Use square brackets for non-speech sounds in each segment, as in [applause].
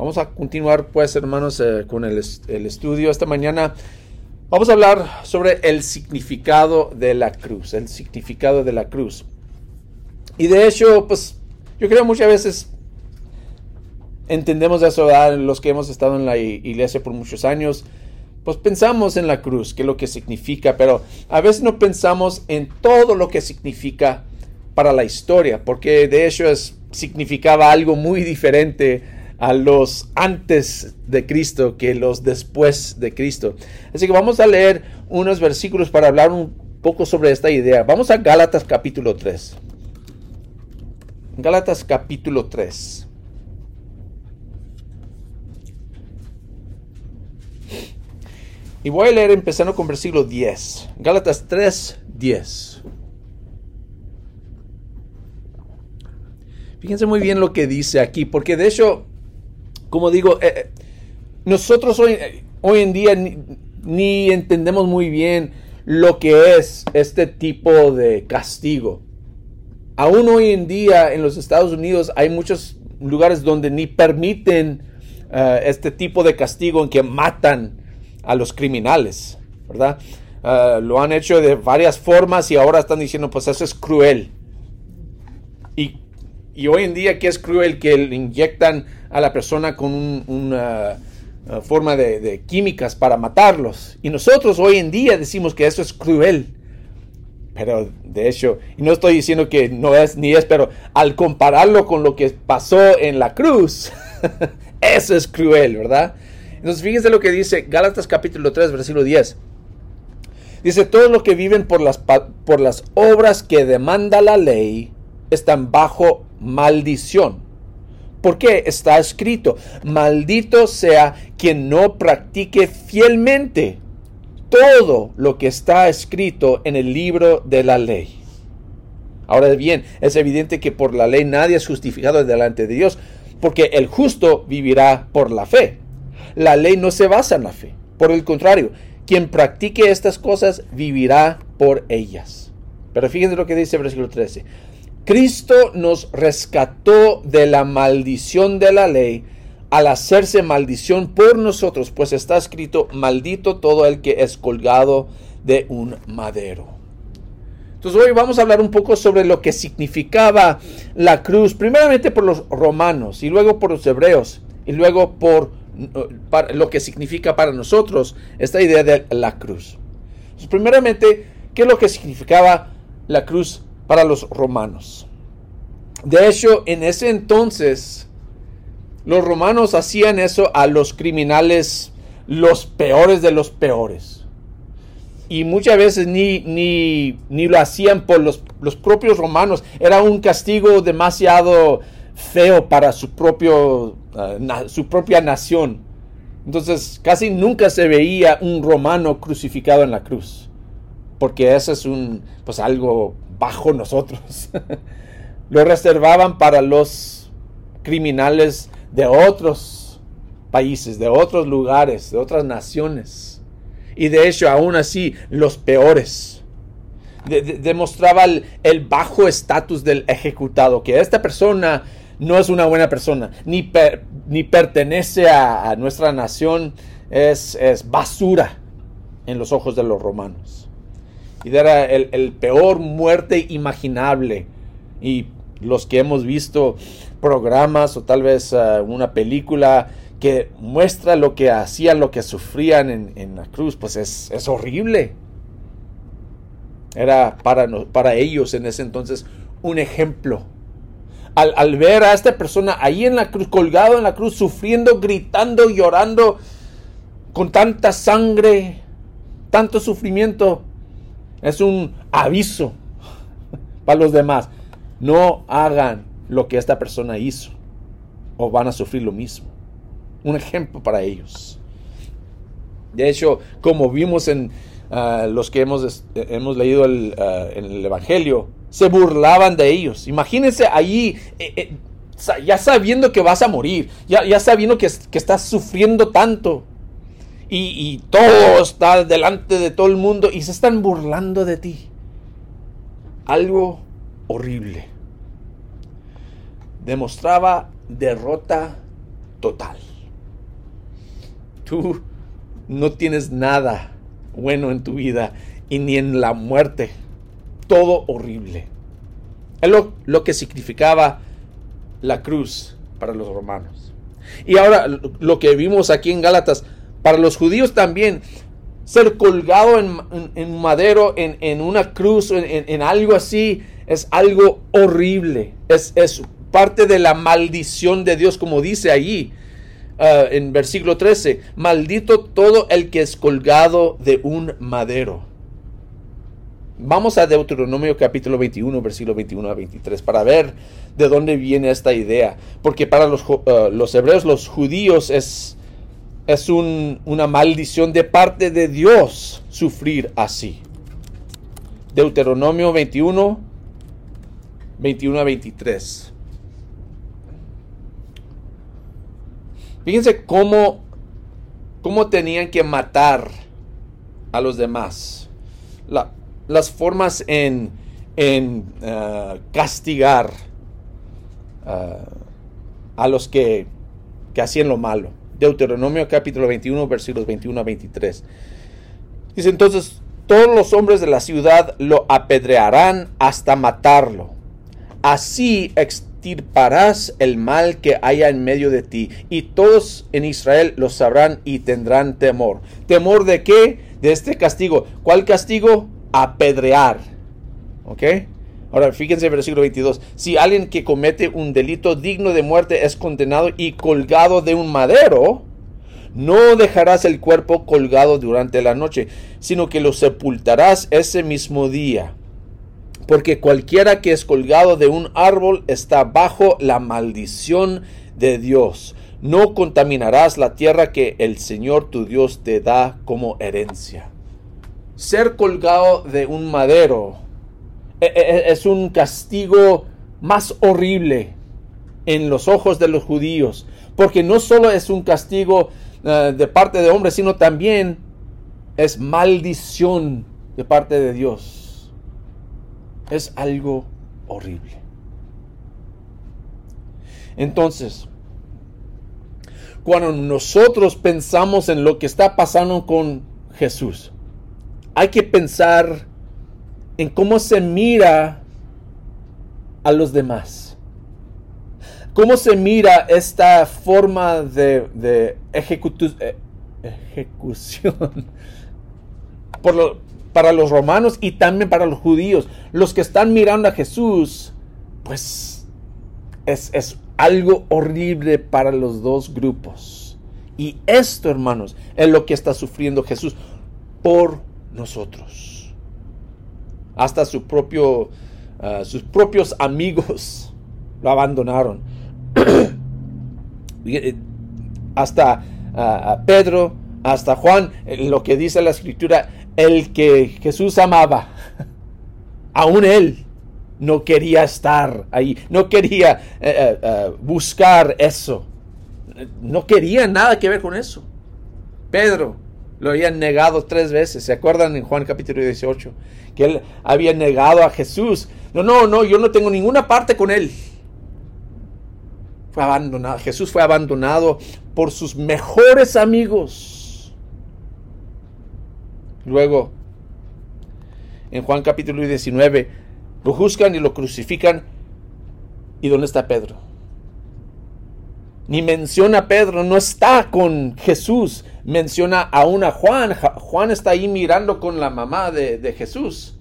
Vamos a continuar, pues, hermanos, eh, con el, estudio. Esta mañana vamos a hablar sobre el significado de la cruz, el significado de la cruz. Y de hecho, pues, yo creo muchas veces entendemos eso, ¿verdad? los que hemos estado en la iglesia por muchos años, pues pensamos en la cruz, qué es lo que significa, pero a veces no pensamos en todo lo que significa para la historia, porque de hecho significaba algo muy diferente a los antes de Cristo que los después de Cristo. Así que vamos a leer unos versículos para hablar un poco sobre esta idea. Vamos a Gálatas capítulo 3. Gálatas capítulo 3. Y voy a leer empezando con versículo 10. Gálatas 3, 10. Fíjense muy bien lo que dice aquí, porque de hecho, como digo, eh, eh, nosotros hoy, hoy en día ni, entendemos muy bien lo que es este tipo de castigo. Aún hoy en día en los Estados Unidos hay muchos lugares donde ni permiten eh, este tipo de castigo en que matan a los criminales, ¿verdad? Lo han hecho de varias formas y ahora están diciendo, pues eso es cruel. Y, hoy en día, ¿qué es cruel? Que le inyectan a la persona con una ah, forma de, químicas para matarlos. Y nosotros hoy en día decimos que eso es cruel. Pero de hecho, y no estoy diciendo que no es ni es, pero al compararlo con lo que pasó en la cruz, [laughs] eso es cruel, ¿verdad? Entonces fíjense lo que dice Gálatas capítulo 3, versículo 10. Dice, todos los que viven por las, por las obras que demanda la ley están bajo maldición. ¿Por qué? Está escrito, maldito sea quien no practique fielmente todo lo que está escrito en el libro de la ley. Ahora bien, es evidente que por la ley nadie es justificado delante de Dios, porque el justo vivirá por la fe la ley no se basa en la fe. Por el contrario, quien practique estas cosas vivirá por ellas. Pero fíjense lo que dice el versículo 13. Cristo nos rescató de la maldición de la ley al hacerse maldición por nosotros, pues está escrito, maldito todo el que es colgado de un madero. Entonces hoy vamos a hablar un poco sobre lo que significaba la cruz, primeramente por los romanos y luego por los hebreos y luego por lo que significa para nosotros esta idea de la cruz. primeramente, ¿qué es lo que significaba la cruz para los romanos? De hecho, en ese entonces, los romanos hacían eso a los criminales, los peores de los peores. Y muchas veces ni, ni, ni lo hacían por los, los propios romanos. Era un castigo demasiado feo para su, propio, uh, su propia nación. Entonces casi nunca se veía un romano crucificado en la cruz, porque eso es un, pues algo bajo nosotros. [laughs] Lo reservaban para los criminales de otros países, de otros lugares, de otras naciones. Y de hecho, aún así, los peores. demostraba el, bajo estatus del ejecutado, que esta persona no es una buena persona, ni, ni pertenece a, nuestra nación, es, basura en los ojos de los romanos. Y era el, peor muerte imaginable. Y los que hemos visto programas o tal vez uh, una película que muestra lo que hacían, lo que sufrían en, la cruz, pues es, es horrible. Era para, para ellos en ese entonces un ejemplo al, ver a esta persona ahí en la cruz, colgado en la cruz, sufriendo, gritando, llorando, con tanta sangre, tanto sufrimiento, es un aviso para los demás. No hagan lo que esta persona hizo o van a sufrir lo mismo. Un ejemplo para ellos. De hecho, como vimos en ah, los que hemos, hemos leído el, ah, en el Evangelio, se burlaban de ellos. Imagínense allí, eh, eh, ya sabiendo que vas a morir, ya, ya sabiendo que, que, estás sufriendo tanto. Y, todo está delante de todo el mundo y se están burlando de ti. Algo horrible. Demostraba derrota total. Tú no tienes nada bueno en tu vida y ni en la muerte. Todo horrible. Es lo, lo que significaba la cruz para los romanos. Y ahora lo que vimos aquí en Gálatas, para los judíos también, ser colgado en, madero, en, una cruz, en, algo así, es algo horrible. Es, parte de la maldición de Dios, como dice allí uh, en versículo 13. Maldito todo el que es colgado de un madero. Vamos a Deuteronomio capítulo 21, versículo 21 a 23, para ver de dónde viene esta idea. Porque para los, los hebreos, los judíos, es, es una maldición de parte de Dios sufrir así. Deuteronomio 21, 21 a 23. Fíjense cómo, cómo tenían que matar a los demás. las formas en, en uh, castigar uh, a los que, que hacían lo malo. Deuteronomio capítulo 21, versículos 21 a 23. Dice entonces, todos los hombres de la ciudad lo apedrearán hasta matarlo. Así extirparás el mal que haya en medio de ti, y todos en Israel lo sabrán y tendrán temor. ¿Temor de qué? De este castigo. ¿Cuál castigo? Apedrear. ¿Ok? Ahora, fíjense el versículo 22. Si alguien que comete un delito digno de muerte es condenado y colgado de un madero, no dejarás el cuerpo colgado durante la noche, sino que lo sepultarás ese mismo día. Porque cualquiera que es colgado de un árbol está bajo la maldición de Dios. No contaminarás la tierra que el Señor tu Dios te da como herencia. Ser colgado de un madero es un castigo más horrible en los ojos de los judíos, porque no solo es un castigo eh, de parte de hombres, sino también es maldición de parte de Dios. Es algo horrible. Entonces, cuando nosotros pensamos en lo que está pasando con Jesús, hay que pensar en cómo se mira a los demás. Cómo se mira esta forma de, eh, ejecución [laughs] para los romanos y también para los judíos. Los que están mirando a Jesús, pues es, es algo horrible para los dos grupos. Y esto, hermanos, es lo que está sufriendo Jesús por nosotros hasta su propio, ah, sus propios amigos lo abandonaron. [clears throat] Eh, hasta uh, Pedro, hasta Juan, eh, lo que dice la escritura, el que Jesús amaba, [laughs] aún él no quería estar ahí, no quería eh, buscar eso, no quería nada que ver con eso. Pedro, lo habían negado tres veces. ¿Se acuerdan en Juan capítulo 18? Que él había negado a Jesús. No, no, no, yo no tengo ninguna parte con él. Fue abandonado. Jesús fue abandonado por sus mejores amigos. Luego, en Juan capítulo 19, lo juzgan y lo crucifican. ¿Y dónde está Pedro? Ni menciona a Pedro, no está con Jesús menciona a una Juan. Juan está ahí mirando con la mamá de, Jesús.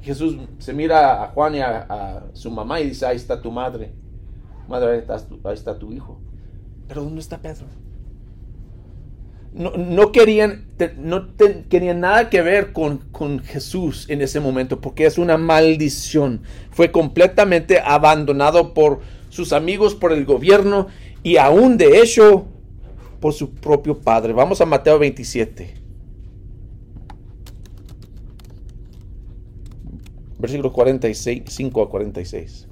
Jesús se mira a Juan y a, su mamá y dice, ahí está tu madre. Madre, ahí está, tu hijo. Pero ¿dónde está Pedro? No, querían, no querían nada que ver con Jesús en ese momento porque es una maldición. Fue completamente abandonado por sus amigos, por el gobierno y aún de hecho por su propio Padre. Vamos a Mateo 27. Versículo 46, 5 a 46.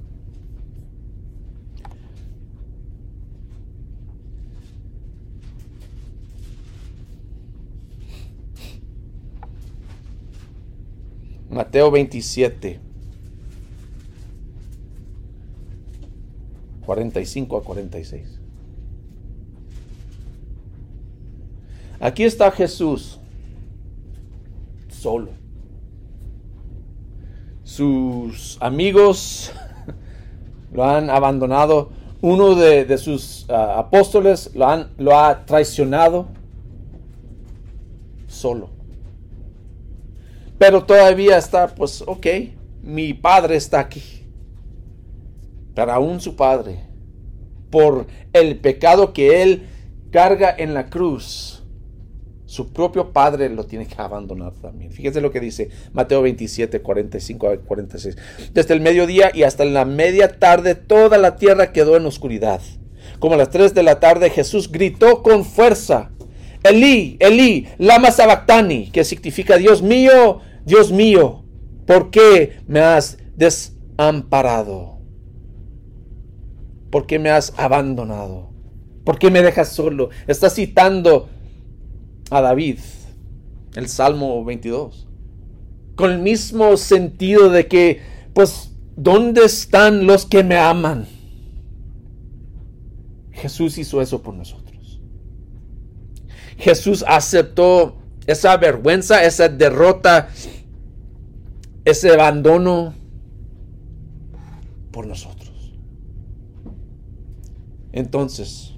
Mateo 27, 45 a 46. Aquí está Jesús, solo. Sus amigos [laughs] lo han abandonado. Uno de, sus ah, apóstoles lo, lo ha traicionado solo. Pero todavía está, pues, ok, mi padre está aquí. Pero aún su padre, por el pecado que él carga en la cruz, su propio padre lo tiene que abandonar también. Fíjense lo que dice Mateo 27, 45 a 46. Desde el mediodía y hasta la media tarde toda la tierra quedó en oscuridad. Como a las 3 de la tarde Jesús gritó con fuerza, Elí, Elí, lama sabactani, que significa Dios mío, Dios mío, ¿por qué me has desamparado? ¿Por qué me has abandonado? ¿Por qué me dejas solo? Está citando a David, el Salmo 22, con el mismo sentido de que, pues, ¿dónde están los que me aman? Jesús hizo eso por nosotros. Jesús aceptó esa vergüenza, esa derrota, ese abandono por nosotros. Entonces,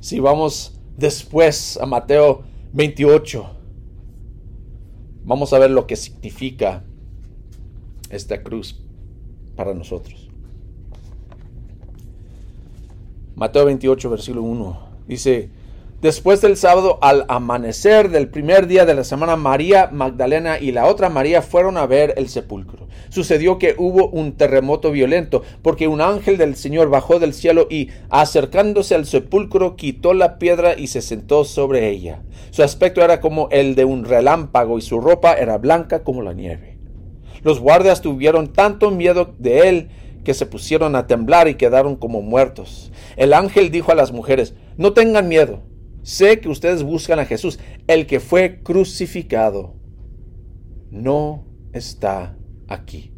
si vamos después a Mateo 28, vamos a ver lo que significa esta cruz para nosotros. Mateo 28, versículo 1, dice, Después del sábado, al amanecer del primer día de la semana, María Magdalena y la otra María fueron a ver el sepulcro. Sucedió que hubo un terremoto violento, porque un ángel del Señor bajó del cielo y, acercándose al sepulcro, quitó la piedra y se sentó sobre ella. Su aspecto era como el de un relámpago y su ropa era blanca como la nieve. Los guardias tuvieron tanto miedo de él que se pusieron a temblar y quedaron como muertos. El ángel dijo a las mujeres, no tengan miedo Sé que ustedes buscan a Jesús, el que fue crucificado. No está aquí.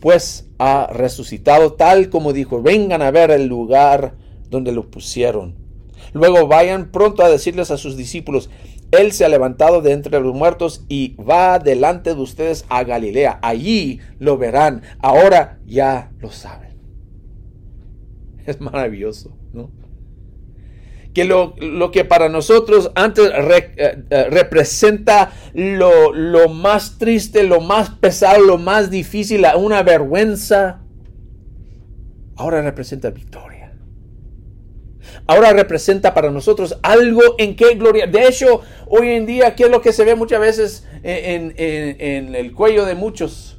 Pues ha resucitado tal como dijo, vengan a ver el lugar donde lo pusieron. Luego vayan pronto a decirles a sus discípulos, Él se ha levantado de entre los muertos y va delante de ustedes a Galilea. Allí lo verán. Ahora ya lo saben. [laughs] Es maravilloso, ¿no? Que lo, que para nosotros antes eh, eh, representa lo, lo, más triste, lo más pesado, lo más difícil, una vergüenza, ahora representa victoria. Ahora representa para nosotros algo en que gloria. De hecho, hoy en día, ¿qué es lo que se ve muchas veces en, en el cuello de muchos?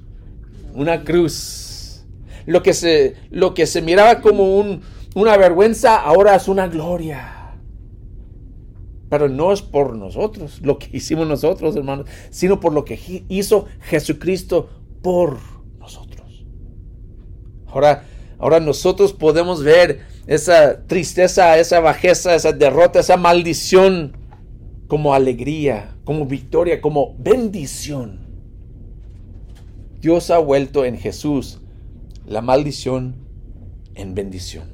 Una cruz. Lo que se, lo que se miraba como un, una vergüenza, ahora es una gloria. Pero no es por nosotros, lo que hicimos nosotros, hermanos, sino por lo que hizo Jesucristo por nosotros. Ahora, ahora nosotros podemos ver esa tristeza, esa bajeza, esa derrota, esa maldición como alegría, como victoria, como bendición. Dios ha vuelto en Jesús la maldición en bendición.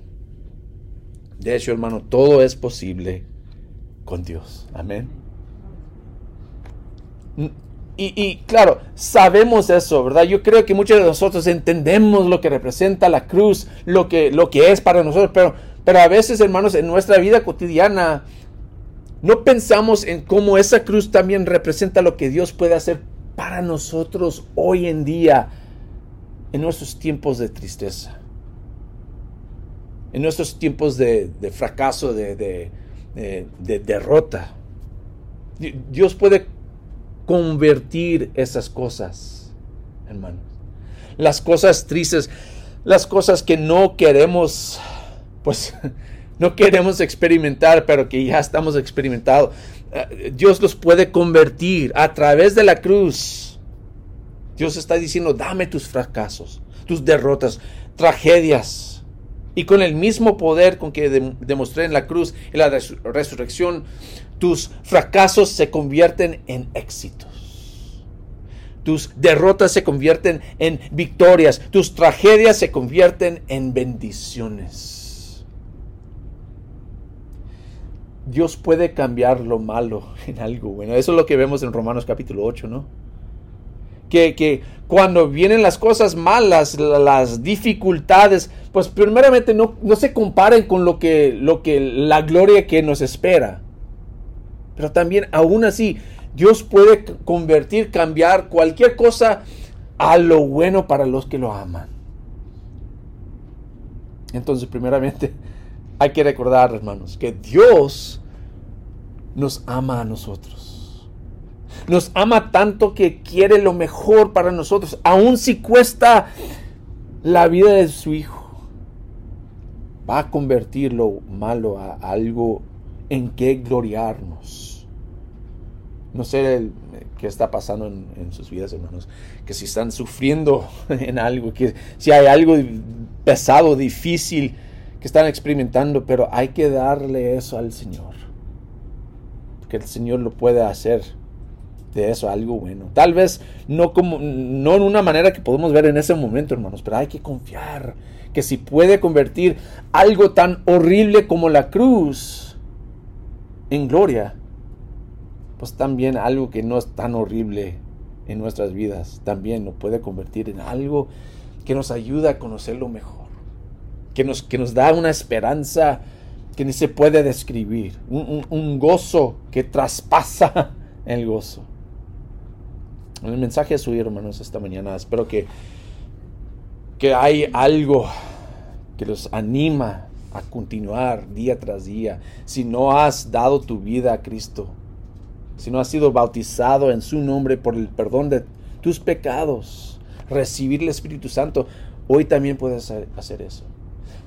De hecho, hermano, todo es posible con Dios. Amén. Y, claro, sabemos eso, ¿verdad? Yo creo que muchos de nosotros entendemos lo que representa la cruz, lo que, lo que es para nosotros, pero, pero a veces, hermanos, en nuestra vida cotidiana, no pensamos en cómo esa cruz también representa lo que Dios puede hacer para nosotros hoy en día, en nuestros tiempos de tristeza, en nuestros tiempos de, fracaso, de, de, derrota. Dios puede convertir esas cosas, hermanos. Las cosas tristes, las cosas que no queremos, pues [laughs] no queremos experimentar, pero que ya estamos experimentados. Eh, Dios los puede convertir a través de la cruz. Dios está diciendo, dame tus fracasos, tus derrotas, tragedias y con el mismo poder con que demostré en la cruz y la resurrección, tus fracasos se convierten en éxitos. Tus derrotas se convierten en victorias. Tus tragedias se convierten en bendiciones. Dios puede cambiar lo malo en algo bueno. Eso es lo que vemos en Romanos capítulo 8, ¿no? Que, que cuando vienen las cosas malas, las dificultades, pues primeramente no, no se comparen con lo que, lo que la gloria que nos espera. Pero también, aún así, Dios puede convertir, cambiar cualquier cosa a lo bueno para los que lo aman. Entonces, primeramente, [laughs] hay que recordar, hermanos, que Dios nos ama a nosotros. Nos ama tanto que quiere lo mejor para nosotros, aun si cuesta la vida de su Hijo. Va a convertir lo malo a algo en que gloriarnos. No sé qué está pasando en, en, sus vidas, hermanos. Que si están sufriendo [laughs] en algo, que si hay algo pesado, difícil, que están experimentando, pero hay que darle eso al Señor. Que el Señor lo puede hacer de eso algo bueno. Tal vez no como no en una manera que podemos ver en ese momento, hermanos, pero hay que confiar que si puede convertir algo tan horrible como la cruz en gloria, pues también algo que no es tan horrible en nuestras vidas, también lo puede convertir en algo que nos ayuda a conocerlo mejor que nos, que nos da una esperanza que ni se puede describir, un, gozo que traspasa el gozo. El mensaje es suyo, hermanos, esta mañana. Espero que, que hay algo que los anima a continuar día tras día. Si no has dado tu vida a Cristo, si no has sido bautizado en su nombre por el perdón de tus pecados, recibir el Espíritu Santo, hoy también puedes hacer eso.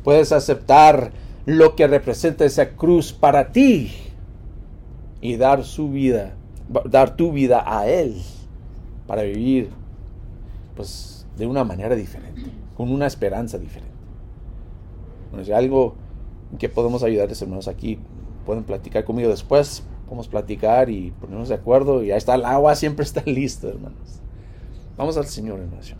Puedes aceptar lo que representa esa cruz para ti y dar su vida, dar tu vida a Él para vivir pues de una manera diferente, con una esperanza diferente. Bueno, si hay algo que podemos ayudarles hermanos aquí, pueden platicar conmigo después, podemos platicar y ponernos de acuerdo y ahí está el agua, siempre está [laughs] listo hermanos. Vamos al Señor en oración.